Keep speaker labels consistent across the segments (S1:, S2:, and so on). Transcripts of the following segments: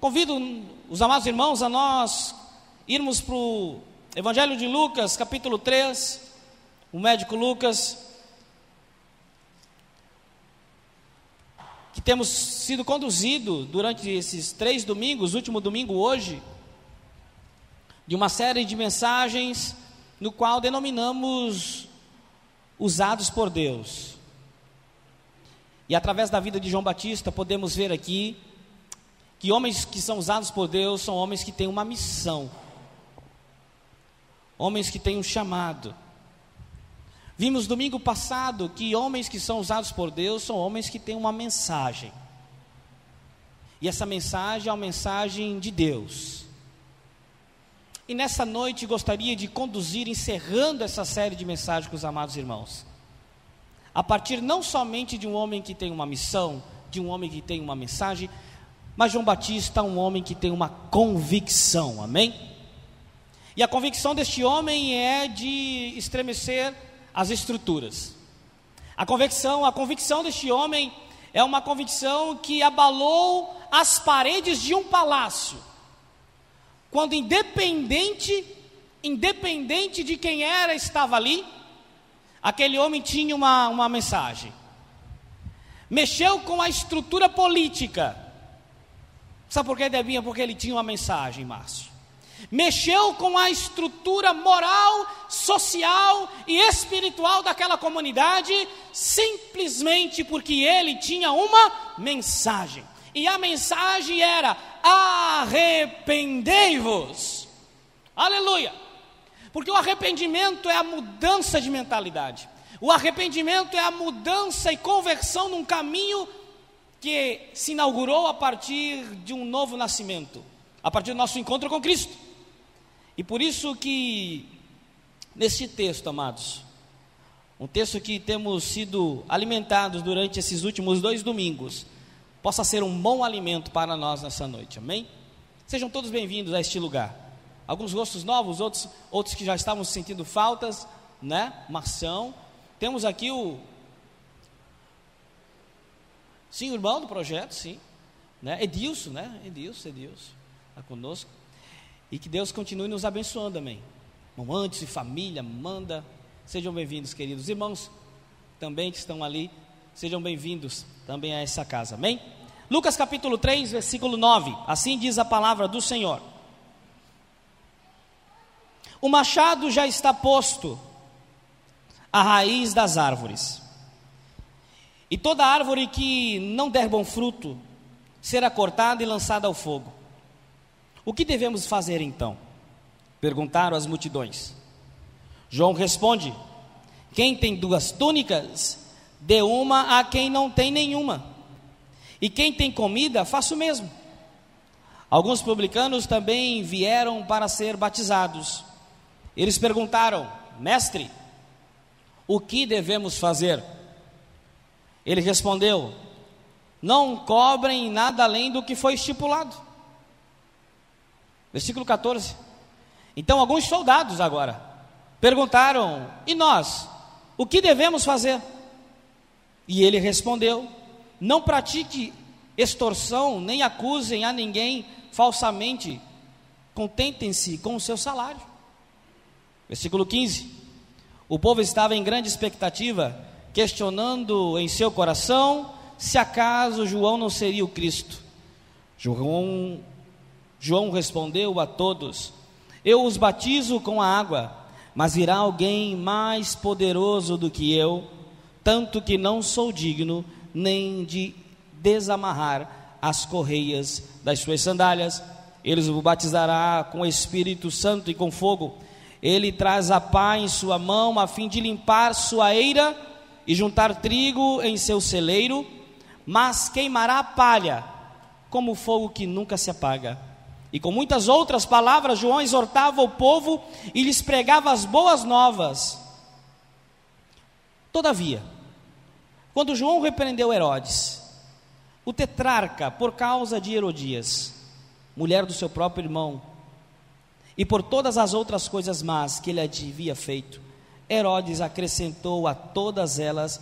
S1: Convido os amados irmãos a nós irmos para o Evangelho de Lucas, capítulo 3, o médico Lucas, que temos sido conduzido durante esses três domingos, último domingo hoje, de uma série de mensagens no qual denominamos usados por Deus. E através da vida de João Batista podemos ver aqui que homens que são usados por Deus são homens que têm uma missão, homens que têm um chamado. Vimos domingo passado que homens que são usados por Deus são homens que têm uma mensagem. E essa mensagem é uma mensagem de Deus. E nessa noite gostaria de conduzir, encerrando essa série de mensagens com os amados irmãos. A partir não somente de um homem que tem uma missão, de um homem que tem uma mensagem, mas João Batista é um homem que tem uma convicção, amém? E a convicção deste homem é de estremecer as estruturas. A convicção, a convicção deste homem é uma convicção que abalou as paredes de um palácio. Quando independente, independente de quem era estava ali, aquele homem tinha uma, uma mensagem. Mexeu com a estrutura política. Sabe por que, Debinha? Porque ele tinha uma mensagem, Márcio mexeu com a estrutura moral, social e espiritual daquela comunidade, simplesmente porque ele tinha uma mensagem. E a mensagem era: arrependei-vos. Aleluia! Porque o arrependimento é a mudança de mentalidade. O arrependimento é a mudança e conversão num caminho que se inaugurou a partir de um novo nascimento, a partir do nosso encontro com Cristo. E por isso que, nesse texto, amados, um texto que temos sido alimentados durante esses últimos dois domingos, possa ser um bom alimento para nós nessa noite, amém? Sejam todos bem-vindos a este lugar. Alguns gostos novos, outros, outros que já estavam sentindo faltas, né? Marção. Temos aqui o. Sim, o irmão do projeto, sim. Né? Edilson, né? Edilson, Edilson, está conosco. E que Deus continue nos abençoando, amém. Mamantes e família, manda. Sejam bem-vindos, queridos irmãos, também que estão ali. Sejam bem-vindos também a essa casa, amém? Lucas capítulo 3, versículo 9. Assim diz a palavra do Senhor. O machado já está posto à raiz das árvores. E toda árvore que não der bom fruto será cortada e lançada ao fogo. O que devemos fazer então? Perguntaram as multidões. João responde: Quem tem duas túnicas, dê uma a quem não tem nenhuma. E quem tem comida, faça o mesmo. Alguns publicanos também vieram para ser batizados. Eles perguntaram: Mestre, o que devemos fazer? Ele respondeu: Não cobrem nada além do que foi estipulado. Versículo 14. Então, alguns soldados agora perguntaram: E nós? O que devemos fazer? E ele respondeu: Não pratique extorsão, nem acusem a ninguém falsamente, contentem-se com o seu salário. Versículo 15: O povo estava em grande expectativa, questionando em seu coração se acaso João não seria o Cristo. João João respondeu a todos: Eu os batizo com a água, mas virá alguém mais poderoso do que eu, tanto que não sou digno nem de desamarrar as correias das suas sandálias. Ele os batizará com o Espírito Santo e com fogo. Ele traz a pá em sua mão a fim de limpar sua eira e juntar trigo em seu celeiro, mas queimará palha como fogo que nunca se apaga e com muitas outras palavras, João exortava o povo e lhes pregava as boas novas. Todavia, quando João repreendeu Herodes, o tetrarca, por causa de Herodias, mulher do seu próprio irmão, e por todas as outras coisas más que ele havia feito, Herodes acrescentou a todas elas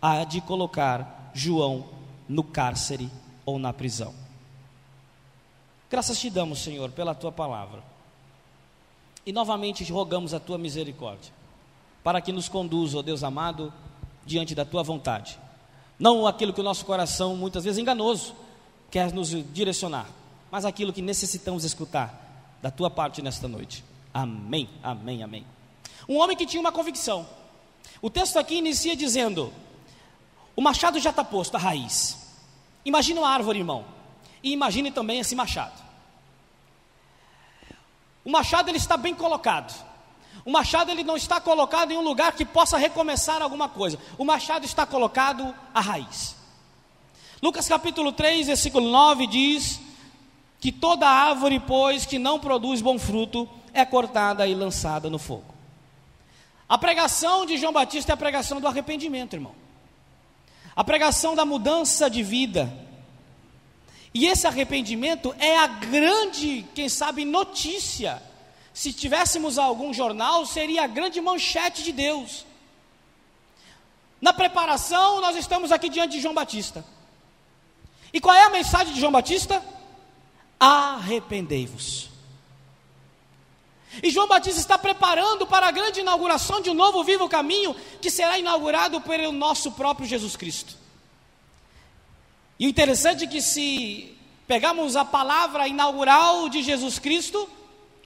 S1: a de colocar João no cárcere ou na prisão. Graças te damos, Senhor, pela tua palavra. E novamente rogamos a tua misericórdia, para que nos conduza, ó Deus amado, diante da tua vontade. Não aquilo que o nosso coração, muitas vezes enganoso, quer nos direcionar, mas aquilo que necessitamos escutar da tua parte nesta noite. Amém, amém, amém. Um homem que tinha uma convicção. O texto aqui inicia dizendo: O machado já está posto, a raiz. Imagine uma árvore, irmão. E imagine também esse machado. O machado ele está bem colocado. O machado ele não está colocado em um lugar que possa recomeçar alguma coisa. O machado está colocado à raiz. Lucas capítulo 3, versículo 9 diz que toda árvore, pois, que não produz bom fruto, é cortada e lançada no fogo. A pregação de João Batista é a pregação do arrependimento, irmão. A pregação da mudança de vida. E esse arrependimento é a grande, quem sabe, notícia. Se tivéssemos algum jornal, seria a grande manchete de Deus. Na preparação, nós estamos aqui diante de João Batista. E qual é a mensagem de João Batista? Arrependei-vos. E João Batista está preparando para a grande inauguração de um novo vivo caminho que será inaugurado pelo nosso próprio Jesus Cristo. E o interessante é que se pegarmos a palavra inaugural de Jesus Cristo,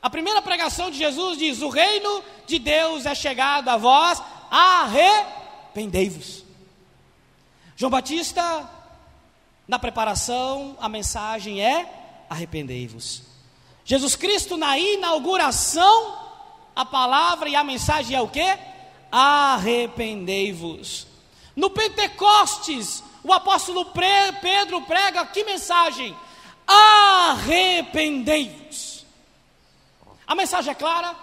S1: a primeira pregação de Jesus diz: "O reino de Deus é chegado a vós, arrependei-vos". João Batista na preparação, a mensagem é: arrependei-vos. Jesus Cristo na inauguração, a palavra e a mensagem é o que? Arrependei-vos. No Pentecostes, o apóstolo Pedro prega que mensagem? Arrependei-vos. A mensagem é clara,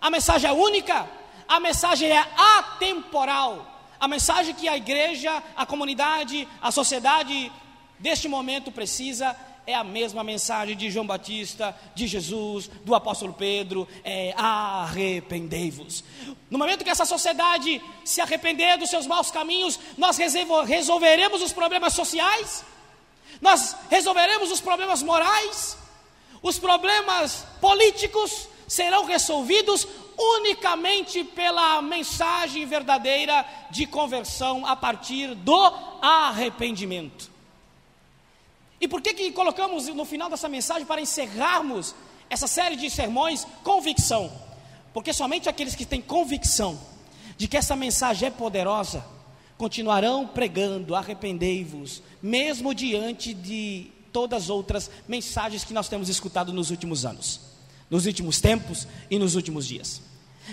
S1: a mensagem é única, a mensagem é atemporal. A mensagem que a igreja, a comunidade, a sociedade deste momento precisa é a mesma mensagem de João Batista, de Jesus, do apóstolo Pedro, é arrependei-vos. No momento que essa sociedade se arrepender dos seus maus caminhos, nós resolveremos os problemas sociais, nós resolveremos os problemas morais, os problemas políticos serão resolvidos unicamente pela mensagem verdadeira de conversão a partir do arrependimento. E por que, que colocamos no final dessa mensagem para encerrarmos essa série de sermões convicção? Porque somente aqueles que têm convicção de que essa mensagem é poderosa continuarão pregando, arrependei-vos, mesmo diante de todas as outras mensagens que nós temos escutado nos últimos anos, nos últimos tempos e nos últimos dias.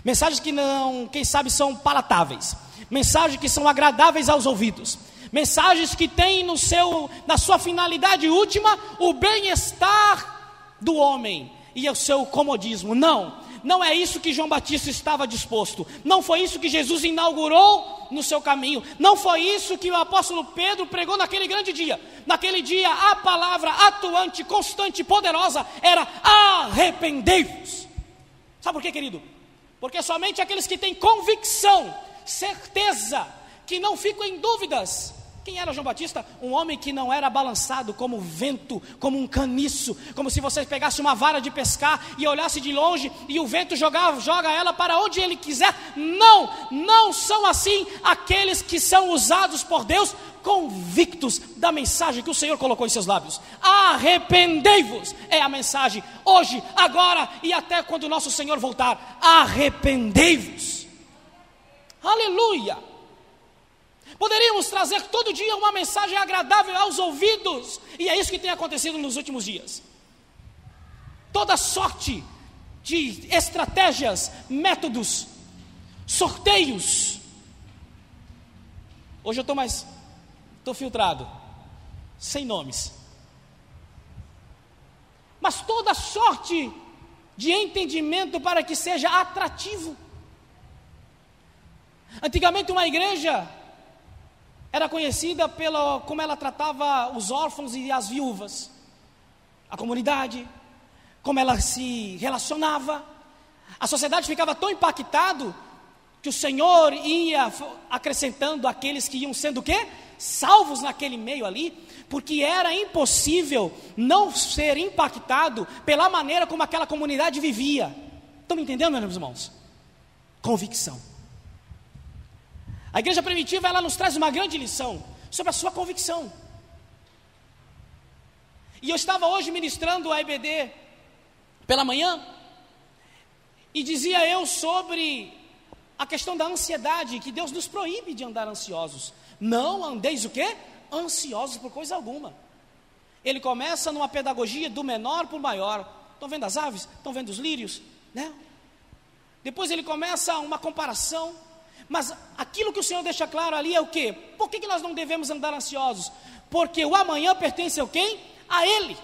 S1: Mensagens que não, quem sabe, são palatáveis, mensagens que são agradáveis aos ouvidos, mensagens que têm no seu, na sua finalidade última o bem-estar do homem e o seu comodismo. Não, não é isso que João Batista estava disposto. Não foi isso que Jesus inaugurou no seu caminho. Não foi isso que o apóstolo Pedro pregou naquele grande dia. Naquele dia, a palavra atuante, constante, poderosa era arrependei-vos. Sabe por quê, querido? Porque somente aqueles que têm convicção, certeza, que não ficam em dúvidas, quem era João Batista? Um homem que não era balançado como vento, como um caniço, como se você pegasse uma vara de pescar e olhasse de longe e o vento jogava, joga ela para onde ele quiser. Não, não são assim aqueles que são usados por Deus convictos da mensagem que o Senhor colocou em seus lábios. Arrependei-vos é a mensagem hoje, agora e até quando o nosso Senhor voltar. Arrependei-vos. Aleluia. Poderíamos trazer todo dia uma mensagem agradável aos ouvidos, e é isso que tem acontecido nos últimos dias. Toda sorte de estratégias, métodos, sorteios. Hoje eu estou mais, estou filtrado, sem nomes. Mas toda sorte de entendimento para que seja atrativo. Antigamente, uma igreja era conhecida pela como ela tratava os órfãos e as viúvas, a comunidade, como ela se relacionava. A sociedade ficava tão impactado que o Senhor ia acrescentando aqueles que iam sendo o quê? Salvos naquele meio ali, porque era impossível não ser impactado pela maneira como aquela comunidade vivia. Estão me entendendo, meus irmãos? Convicção. A igreja primitiva ela nos traz uma grande lição sobre a sua convicção. E eu estava hoje ministrando a EBD pela manhã e dizia eu sobre a questão da ansiedade, que Deus nos proíbe de andar ansiosos. Não andeis o quê? Ansiosos por coisa alguma. Ele começa numa pedagogia do menor para o maior. Estão vendo as aves? Estão vendo os lírios? Né? Depois ele começa uma comparação. Mas aquilo que o Senhor deixa claro ali é o quê? Por que, que nós não devemos andar ansiosos? Porque o amanhã pertence a quem? A Ele.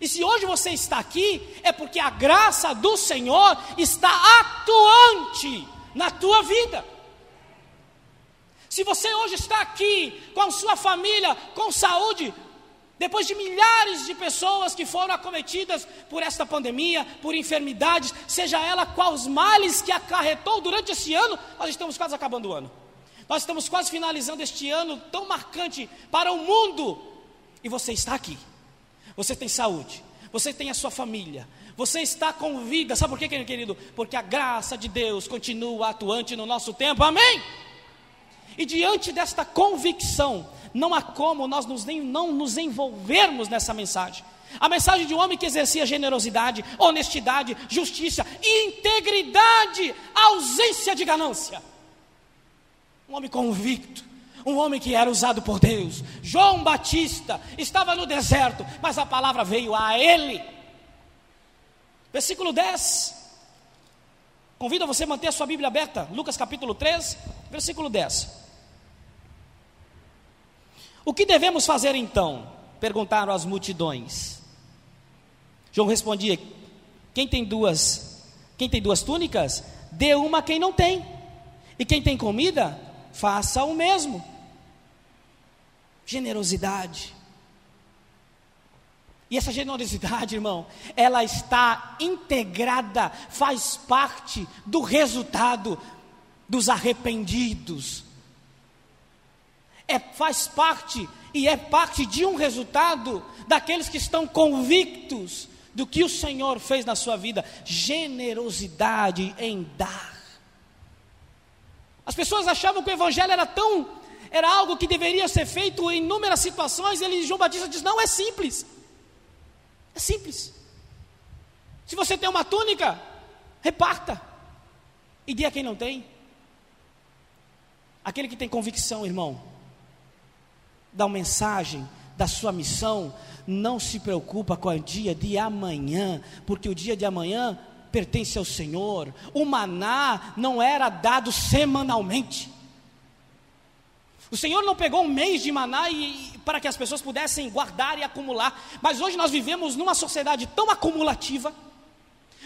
S1: E se hoje você está aqui, é porque a graça do Senhor está atuante na tua vida. Se você hoje está aqui com a sua família, com saúde, depois de milhares de pessoas que foram acometidas por esta pandemia, por enfermidades, seja ela quais males que acarretou durante esse ano, nós estamos quase acabando o ano. Nós estamos quase finalizando este ano tão marcante para o mundo. E você está aqui. Você tem saúde, você tem a sua família, você está com vida. Sabe por quê, querido? Porque a graça de Deus continua atuante no nosso tempo. Amém? E diante desta convicção, não há como nós nos, não nos envolvermos nessa mensagem. A mensagem de um homem que exercia generosidade, honestidade, justiça, integridade, ausência de ganância. Um homem convicto, um homem que era usado por Deus. João Batista estava no deserto, mas a palavra veio a ele. Versículo 10. Convido você a manter a sua Bíblia aberta, Lucas capítulo 3, versículo 10. O que devemos fazer então? Perguntaram as multidões. João respondia: Quem tem duas, quem tem duas túnicas, dê uma a quem não tem. E quem tem comida, faça o mesmo generosidade. E essa generosidade, irmão, ela está integrada, faz parte do resultado dos arrependidos. É, faz parte e é parte de um resultado daqueles que estão convictos do que o Senhor fez na sua vida. Generosidade em dar. As pessoas achavam que o Evangelho era tão era algo que deveria ser feito em inúmeras situações. Ele, João Batista diz: não, é simples. É simples. Se você tem uma túnica, reparta. E dê a quem não tem. Aquele que tem convicção, irmão, da mensagem, da sua missão, não se preocupa com o dia de amanhã, porque o dia de amanhã pertence ao Senhor. O maná não era dado semanalmente. O Senhor não pegou um mês de maná e, para que as pessoas pudessem guardar e acumular, mas hoje nós vivemos numa sociedade tão acumulativa,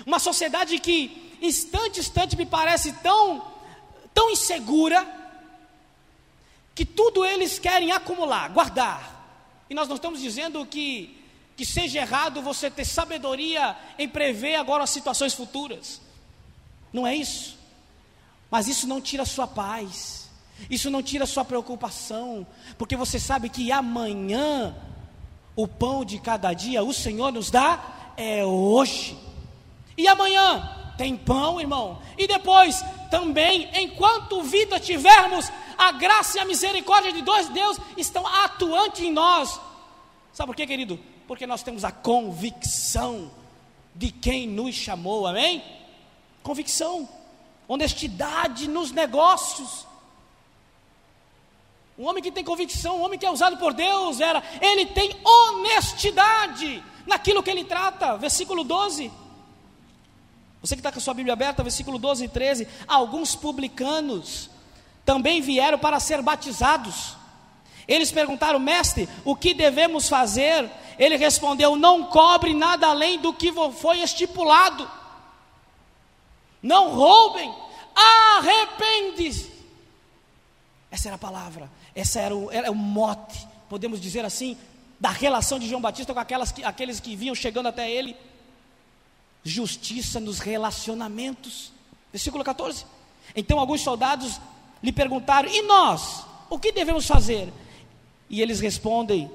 S1: uma sociedade que instante instante me parece tão tão insegura que tudo eles querem acumular, guardar. E nós não estamos dizendo que que seja errado você ter sabedoria em prever agora as situações futuras. Não é isso. Mas isso não tira a sua paz. Isso não tira sua preocupação, porque você sabe que amanhã o pão de cada dia o Senhor nos dá é hoje. E amanhã tem pão, irmão. E depois também, enquanto vida tivermos, a graça e a misericórdia de Deus estão atuantes em nós. Sabe por quê, querido? Porque nós temos a convicção de quem nos chamou, amém? Convicção, honestidade nos negócios. Um homem que tem convicção, um homem que é usado por Deus, era, ele tem honestidade naquilo que ele trata. Versículo 12. Você que está com a sua Bíblia aberta, versículo 12 e 13. Alguns publicanos também vieram para ser batizados. Eles perguntaram, mestre, o que devemos fazer? Ele respondeu: não cobre nada além do que foi estipulado. Não roubem, arrepende-se. Essa era a palavra. Essa era o, era o mote, podemos dizer assim, da relação de João Batista com aquelas que, aqueles que vinham chegando até ele. Justiça nos relacionamentos. Versículo 14. Então alguns soldados lhe perguntaram: E nós? O que devemos fazer? E eles respondem,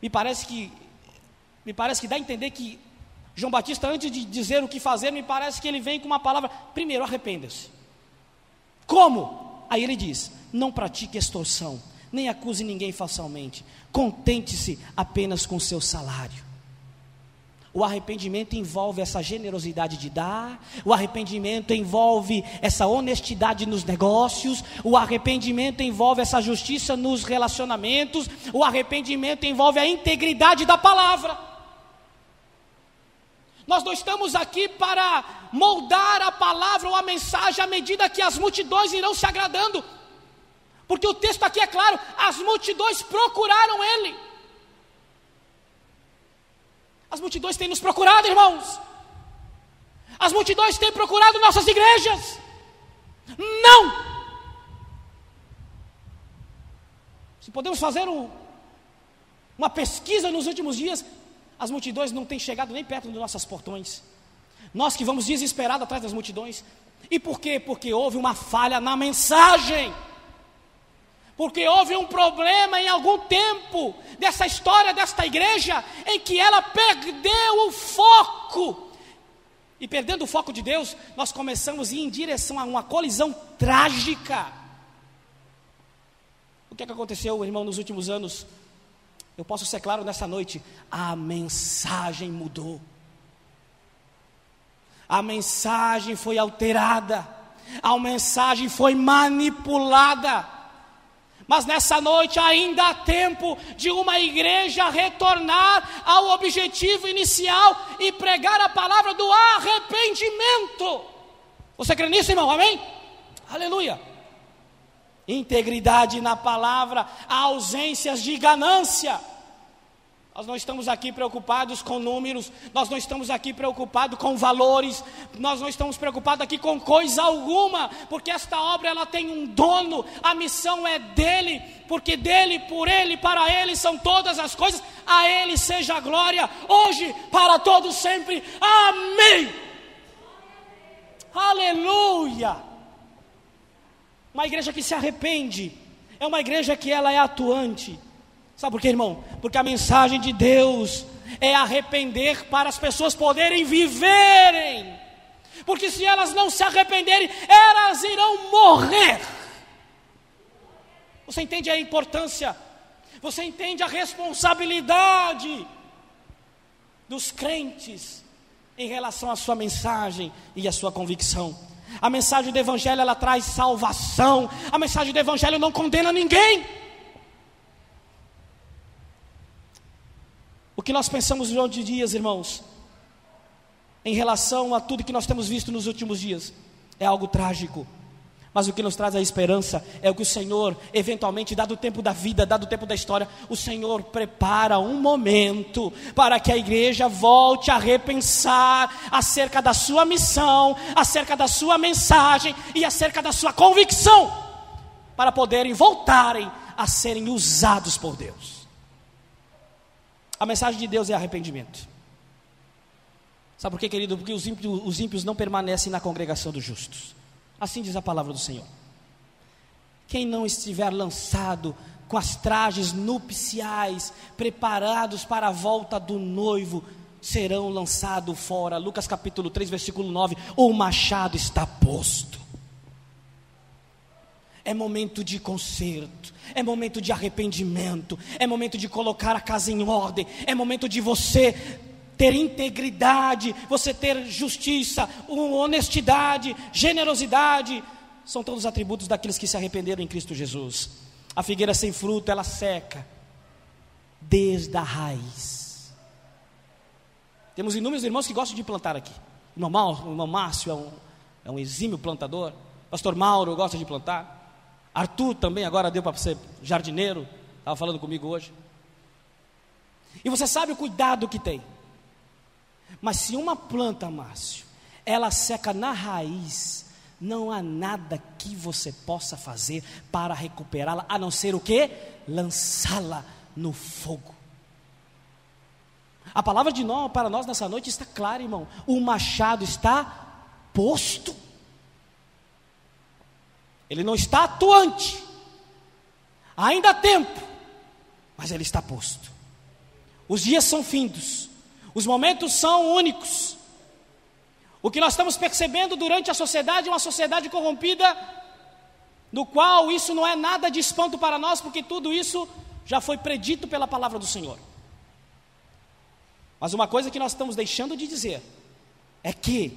S1: me parece que me parece que dá a entender que João Batista, antes de dizer o que fazer, me parece que ele vem com uma palavra: primeiro, arrependa-se. Como? Aí ele diz: não pratique extorsão, nem acuse ninguém falsamente, contente-se apenas com seu salário. O arrependimento envolve essa generosidade de dar, o arrependimento envolve essa honestidade nos negócios, o arrependimento envolve essa justiça nos relacionamentos, o arrependimento envolve a integridade da palavra. Nós não estamos aqui para moldar a palavra ou a mensagem à medida que as multidões irão se agradando, porque o texto aqui é claro: as multidões procuraram Ele. As multidões têm nos procurado, irmãos. As multidões têm procurado nossas igrejas. Não! Se podemos fazer um, uma pesquisa nos últimos dias, as multidões não têm chegado nem perto dos nossos portões. Nós que vamos desesperados atrás das multidões. E por quê? Porque houve uma falha na mensagem. Porque houve um problema em algum tempo dessa história desta igreja em que ela perdeu o foco. E perdendo o foco de Deus, nós começamos a ir em direção a uma colisão trágica. O que, é que aconteceu, irmão, nos últimos anos? Eu posso ser claro nessa noite: a mensagem mudou, a mensagem foi alterada, a mensagem foi manipulada. Mas nessa noite ainda há tempo de uma igreja retornar ao objetivo inicial e pregar a palavra do arrependimento. Você crê nisso, irmão? Amém? Aleluia integridade na palavra, ausências de ganância. Nós não estamos aqui preocupados com números, nós não estamos aqui preocupados com valores, nós não estamos preocupados aqui com coisa alguma, porque esta obra ela tem um dono, a missão é dele, porque dele, por ele, para ele são todas as coisas, a ele seja a glória, hoje, para todos sempre. Amém. Aleluia. Uma igreja que se arrepende é uma igreja que ela é atuante. Sabe por quê, irmão? Porque a mensagem de Deus é arrepender para as pessoas poderem viverem. Porque se elas não se arrependerem, elas irão morrer. Você entende a importância? Você entende a responsabilidade dos crentes em relação à sua mensagem e à sua convicção? A mensagem do Evangelho ela traz salvação. A mensagem do Evangelho não condena ninguém. Que nós pensamos durante dias, irmãos, em relação a tudo que nós temos visto nos últimos dias, é algo trágico. Mas o que nos traz a esperança é o que o Senhor, eventualmente, dado o tempo da vida, dado o tempo da história, o Senhor prepara um momento para que a igreja volte a repensar acerca da sua missão, acerca da sua mensagem e acerca da sua convicção, para poderem voltarem a serem usados por Deus. A mensagem de Deus é arrependimento. Sabe por quê, querido? Porque os ímpios, os ímpios não permanecem na congregação dos justos. Assim diz a palavra do Senhor. Quem não estiver lançado com as trajes nupciais, preparados para a volta do noivo, serão lançados fora. Lucas capítulo 3, versículo 9: O machado está posto. É momento de conserto, é momento de arrependimento, é momento de colocar a casa em ordem, é momento de você ter integridade, você ter justiça, honestidade, generosidade, são todos atributos daqueles que se arrependeram em Cristo Jesus. A figueira sem fruto, ela seca desde a raiz. Temos inúmeros irmãos que gostam de plantar aqui. O o irmão Márcio é um, é um exímio plantador. Pastor Mauro gosta de plantar. Arthur também agora deu para ser jardineiro. Estava falando comigo hoje. E você sabe o cuidado que tem. Mas se uma planta, Márcio, ela seca na raiz, não há nada que você possa fazer para recuperá-la, a não ser o que? Lançá-la no fogo. A palavra de nós, para nós nessa noite está clara, irmão. O machado está posto. Ele não está atuante. Ainda há tempo mas ele está posto. Os dias são findos, os momentos são únicos. O que nós estamos percebendo durante a sociedade é uma sociedade corrompida, no qual isso não é nada de espanto para nós, porque tudo isso já foi predito pela palavra do Senhor. Mas uma coisa que nós estamos deixando de dizer é que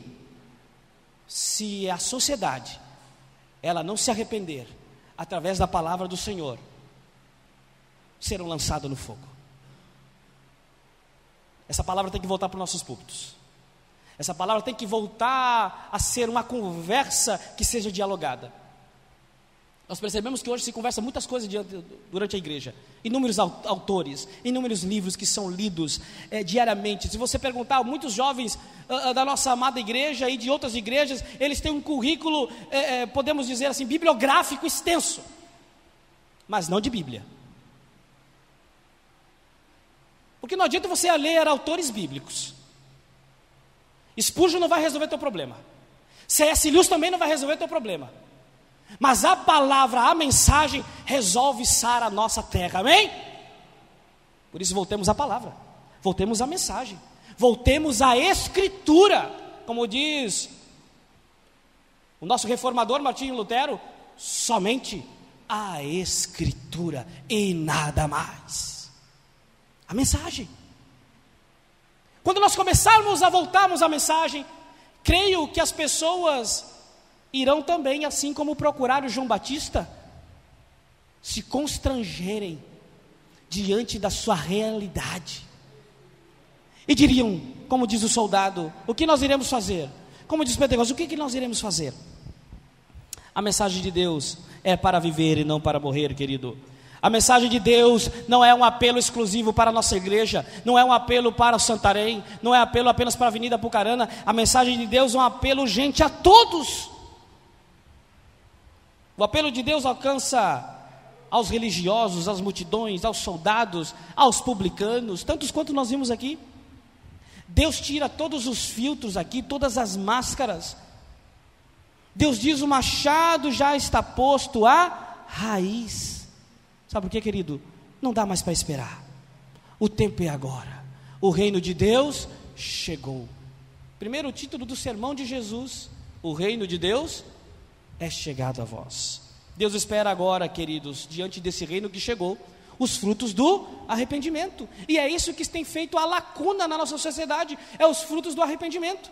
S1: se a sociedade ela não se arrepender através da palavra do Senhor, serão lançados no fogo. Essa palavra tem que voltar para os nossos púlpitos. Essa palavra tem que voltar a ser uma conversa que seja dialogada. Nós percebemos que hoje se conversa muitas coisas durante a igreja. Inúmeros autores, inúmeros livros que são lidos é, diariamente. Se você perguntar, muitos jovens uh, da nossa amada igreja e de outras igrejas, eles têm um currículo, é, é, podemos dizer assim, bibliográfico extenso, mas não de Bíblia. Porque não adianta você ler autores bíblicos. Spurgeon não vai resolver teu problema. C.S. Lewis também não vai resolver teu problema. Mas a palavra, a mensagem, resolve sar a nossa terra, amém? Por isso, voltemos à palavra, voltemos à mensagem, voltemos à Escritura, como diz o nosso reformador Martinho Lutero, somente a Escritura e nada mais. A mensagem. Quando nós começarmos a voltarmos à mensagem, creio que as pessoas irão também, assim como procuraram João Batista, se constrangerem diante da sua realidade. E diriam, como diz o soldado, o que nós iremos fazer? Como diz Pentecostes, o que, que nós iremos fazer? A mensagem de Deus é para viver e não para morrer, querido. A mensagem de Deus não é um apelo exclusivo para a nossa igreja, não é um apelo para o Santarém, não é apelo apenas para a Avenida Pucarana. A mensagem de Deus é um apelo, gente, a todos. O apelo de Deus alcança aos religiosos, às multidões, aos soldados, aos publicanos, tantos quanto nós vimos aqui. Deus tira todos os filtros aqui, todas as máscaras. Deus diz: o machado já está posto à raiz. Sabe por quê, querido? Não dá mais para esperar. O tempo é agora. O reino de Deus chegou. Primeiro título do sermão de Jesus: O reino de Deus é chegado a vós. Deus espera agora, queridos, diante desse reino que chegou, os frutos do arrependimento. E é isso que tem feito a lacuna na nossa sociedade, é os frutos do arrependimento.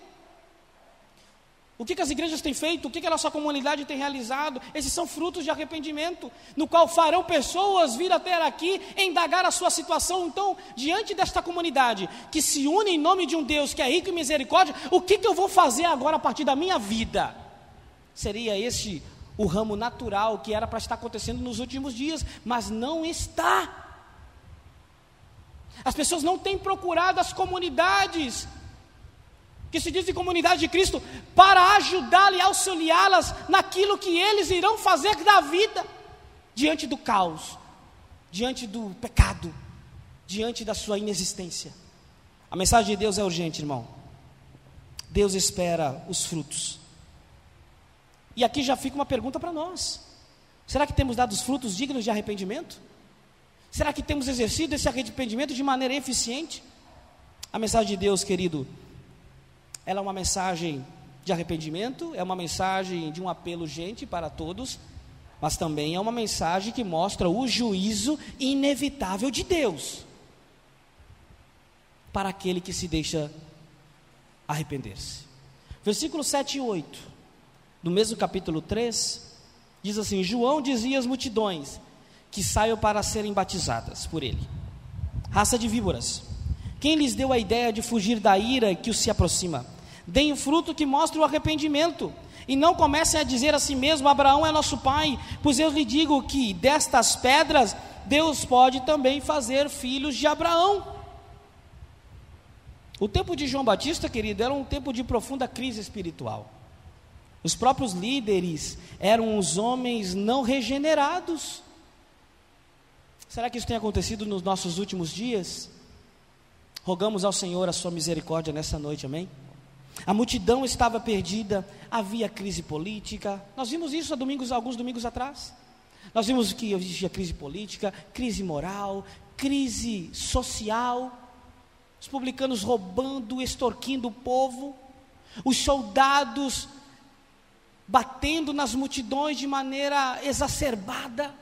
S1: O que, que, as igrejas têm feito? O que, que, a nossa comunidade tem realizado? Esses são frutos de arrependimento, no qual farão pessoas vir até aqui indagar a sua situação. Então, diante desta comunidade que se une em nome de um Deus que é rico em misericórdia, o que, que eu vou fazer agora a partir da minha vida? Seria esse o ramo natural que era para estar acontecendo nos últimos dias, mas não está. As pessoas não têm procurado as comunidades que se dizem comunidade de Cristo para ajudá-las e auxiliá-las naquilo que eles irão fazer da vida diante do caos, diante do pecado, diante da sua inexistência. A mensagem de Deus é urgente, irmão. Deus espera os frutos e aqui já fica uma pergunta para nós: será que temos dado os frutos dignos de arrependimento? Será que temos exercido esse arrependimento de maneira eficiente? A mensagem de Deus, querido, ela é uma mensagem de arrependimento, é uma mensagem de um apelo urgente para todos, mas também é uma mensagem que mostra o juízo inevitável de Deus para aquele que se deixa arrepender-se. Versículos 7 e 8 no mesmo capítulo 3, diz assim: João dizia às multidões que saiam para serem batizadas por ele. Raça de víboras, quem lhes deu a ideia de fugir da ira que os se aproxima? Deem fruto que mostre o arrependimento. E não comecem a dizer a si mesmo: Abraão é nosso pai, pois eu lhe digo que destas pedras Deus pode também fazer filhos de Abraão. O tempo de João Batista, querido, era um tempo de profunda crise espiritual. Os próprios líderes eram os homens não regenerados. Será que isso tem acontecido nos nossos últimos dias? Rogamos ao Senhor a sua misericórdia nessa noite, amém? A multidão estava perdida, havia crise política. Nós vimos isso há domingos, alguns domingos atrás. Nós vimos que existia crise política, crise moral, crise social, os publicanos roubando, extorquindo o povo, os soldados batendo nas multidões de maneira exacerbada.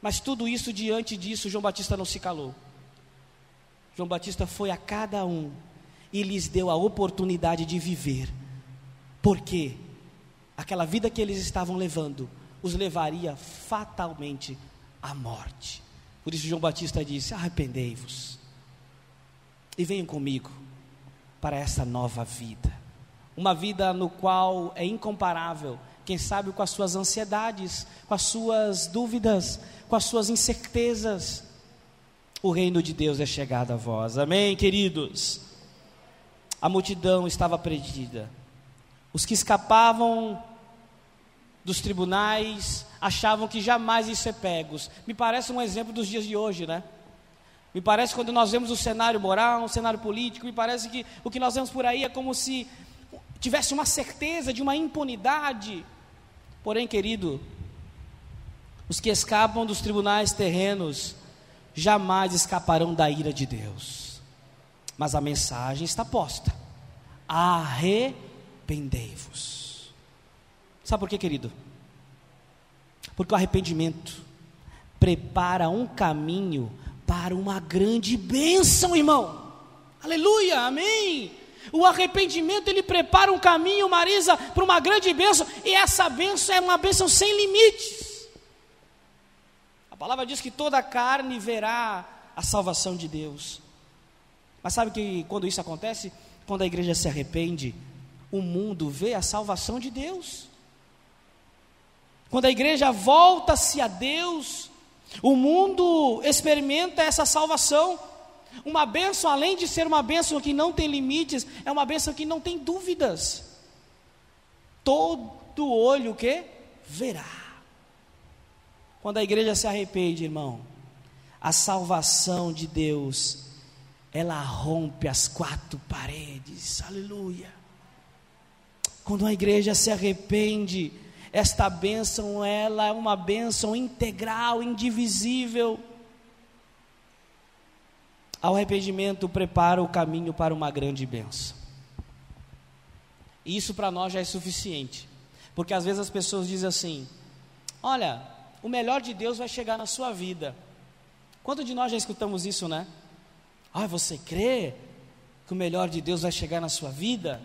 S1: Mas tudo isso, diante disso, João Batista não se calou. João Batista foi a cada um e lhes deu a oportunidade de viver. Porque aquela vida que eles estavam levando os levaria fatalmente à morte. Por isso João Batista disse: Arrependei-vos e venham comigo para essa nova vida. Uma vida no qual é incomparável, quem sabe com as suas ansiedades, com as suas dúvidas, com as suas incertezas. O reino de Deus é chegado a vós. Amém, queridos? A multidão estava perdida. Os que escapavam dos tribunais achavam que jamais iam ser pegos. Me parece um exemplo dos dias de hoje, né? Me parece quando nós vemos o cenário moral, o cenário político, me parece que o que nós vemos por aí é como se tivesse uma certeza de uma impunidade. Porém, querido, os que escapam dos tribunais terrenos jamais escaparão da ira de Deus. Mas a mensagem está posta: arrependei-vos. Sabe por quê, querido? Porque o arrependimento prepara um caminho para uma grande bênção, irmão. Aleluia, amém. O arrependimento ele prepara um caminho, Marisa, para uma grande bênção, e essa bênção é uma bênção sem limites. A palavra diz que toda carne verá a salvação de Deus. Mas sabe que quando isso acontece, quando a igreja se arrepende, o mundo vê a salvação de Deus. Quando a igreja volta-se a Deus, o mundo experimenta essa salvação. Uma bênção, além de ser uma bênção que não tem limites, é uma bênção que não tem dúvidas. Todo olho que verá. Quando a igreja se arrepende, irmão, a salvação de Deus, ela rompe as quatro paredes. Aleluia. Quando a igreja se arrepende, esta bênção, ela é uma bênção integral, indivisível. Ao arrependimento prepara o caminho para uma grande bênção. Isso para nós já é suficiente. Porque às vezes as pessoas dizem assim: Olha, o melhor de Deus vai chegar na sua vida. Quanto de nós já escutamos isso, né? Ah, você crê que o melhor de Deus vai chegar na sua vida?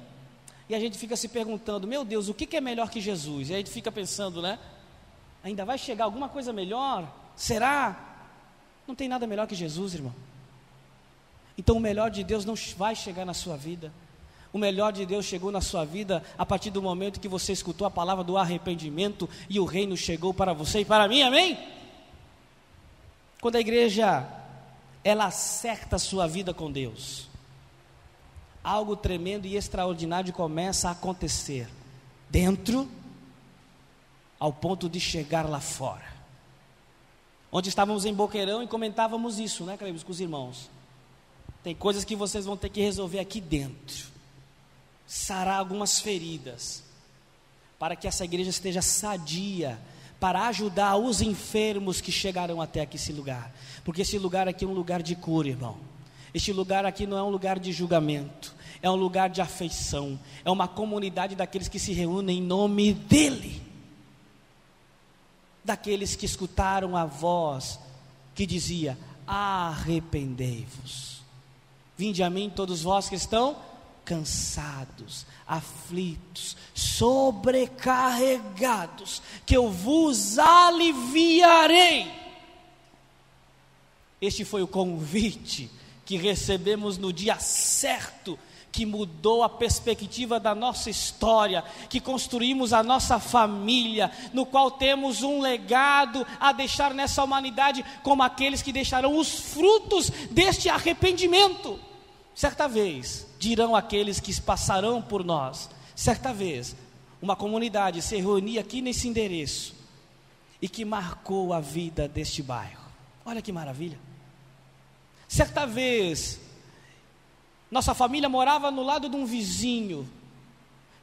S1: E a gente fica se perguntando, meu Deus, o que, é melhor que Jesus? E a gente fica pensando, né? Ainda vai chegar alguma coisa melhor? Será? Não tem nada melhor que Jesus, irmão. Então o melhor de Deus não vai chegar na sua vida. O melhor de Deus chegou na sua vida a partir do momento que você escutou a palavra do arrependimento e o reino chegou para você e para mim, amém? Quando a igreja ela acerta a sua vida com Deus, algo tremendo e extraordinário começa a acontecer dentro, ao ponto de chegar lá fora. Onde estávamos em Boqueirão e comentávamos isso, né, Cleibos, com os irmãos. Tem coisas que vocês vão ter que resolver aqui dentro. Sarar algumas feridas. Para que essa igreja esteja sadia. Para ajudar os enfermos que chegarão até aqui esse lugar. Porque esse lugar aqui é um lugar de cura, irmão. Este lugar aqui não é um lugar de julgamento é um lugar de afeição, é uma comunidade daqueles que se reúnem em nome dEle, daqueles que escutaram a voz que dizia: Arrependei-vos. Vinde a mim, todos vós que estão cansados, aflitos, sobrecarregados, que eu vos aliviarei. Este foi o convite que recebemos no dia certo que mudou a perspectiva da nossa história, que construímos a nossa família, no qual temos um legado a deixar nessa humanidade, como aqueles que deixarão os frutos deste arrependimento. Certa vez, dirão aqueles que passarão por nós, certa vez, uma comunidade se reunia aqui nesse endereço e que marcou a vida deste bairro. Olha que maravilha. Certa vez, nossa família morava no lado de um vizinho,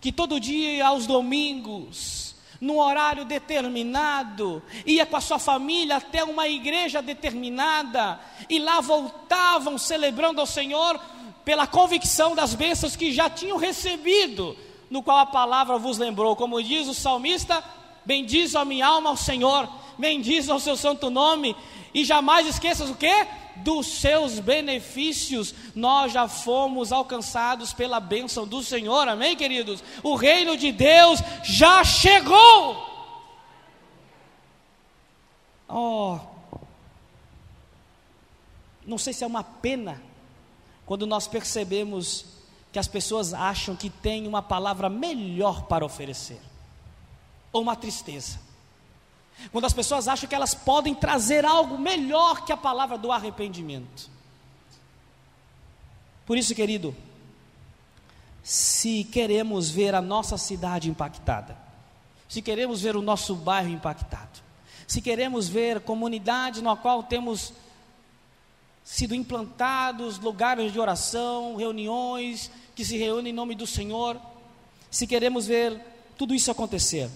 S1: que todo dia, aos domingos, num horário determinado, ia com a sua família até uma igreja determinada, e lá voltavam celebrando ao Senhor pela convicção das bênçãos que já tinham recebido, no qual a palavra vos lembrou, como diz o salmista: Bendiz a minha alma ao Senhor, bendiz ao seu santo nome, e jamais esqueças o que? Dos seus benefícios, nós já fomos alcançados pela bênção do Senhor, amém, queridos? O reino de Deus já chegou. Oh, não sei se é uma pena quando nós percebemos que as pessoas acham que tem uma palavra melhor para oferecer, ou uma tristeza. Quando as pessoas acham que elas podem trazer algo melhor que a palavra do arrependimento. Por isso, querido, se queremos ver a nossa cidade impactada, se queremos ver o nosso bairro impactado, se queremos ver comunidade na qual temos sido implantados lugares de oração, reuniões que se reúnem em nome do Senhor, se queremos ver tudo isso acontecer,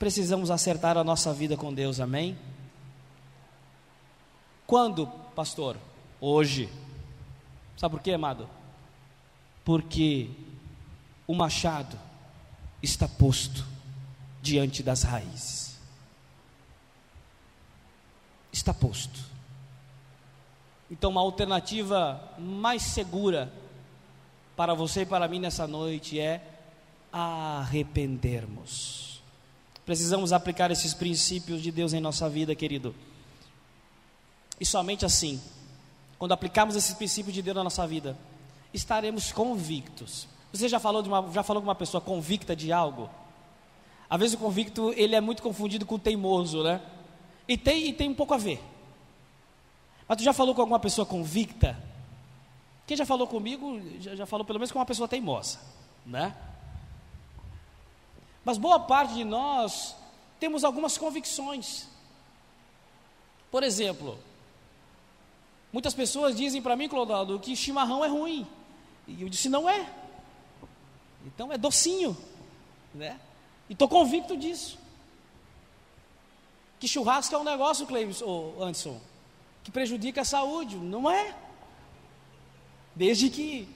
S1: precisamos acertar a nossa vida com Deus, amém? Quando, pastor? Hoje. Sabe por quê, amado? Porque o machado está posto diante das raízes. Está posto. Então, uma alternativa mais segura para você e para mim nessa noite é arrependermos. Precisamos aplicar esses princípios de Deus em nossa vida, querido. E somente assim, quando aplicarmos esses princípios de Deus na nossa vida, estaremos convictos. Você já falou, de uma, já falou com uma pessoa convicta de algo? Às vezes o convicto ele é muito confundido com o teimoso, né? E tem, e tem um pouco a ver. Mas tu já falou com alguma pessoa convicta? Quem já falou comigo, já, já falou pelo menos com uma pessoa teimosa, né? Mas boa parte de nós temos algumas convicções. Por exemplo, muitas pessoas dizem para mim, Clodaldo, que chimarrão é ruim. E eu disse, não é. Então é docinho. Né? E estou convicto disso. Que churrasco é um negócio, Cleves, ou Anderson, que prejudica a saúde. Não é. Desde que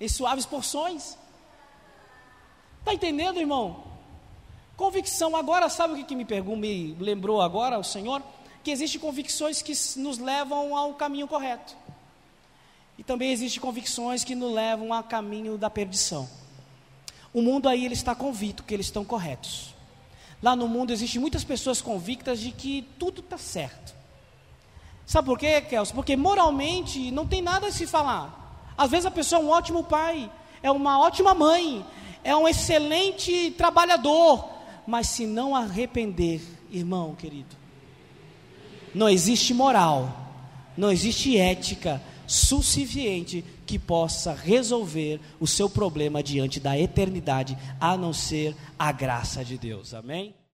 S1: em suaves porções. Está entendendo, irmão? Convicção, agora sabe o que, que me, perguntou, me lembrou agora o Senhor? Que existem convicções que nos levam ao caminho correto. E também existem convicções que nos levam ao caminho da perdição. O mundo aí ele está convicto que eles estão corretos. Lá no mundo existem muitas pessoas convictas de que tudo está certo. Sabe por quê, Kelso? Porque moralmente não tem nada a se falar. Às vezes a pessoa é um ótimo pai, é uma ótima mãe, é um excelente trabalhador, mas se não arrepender, irmão querido, não existe moral, não existe ética suficiente que possa resolver o seu problema diante da eternidade, a não ser a graça de Deus. Amém?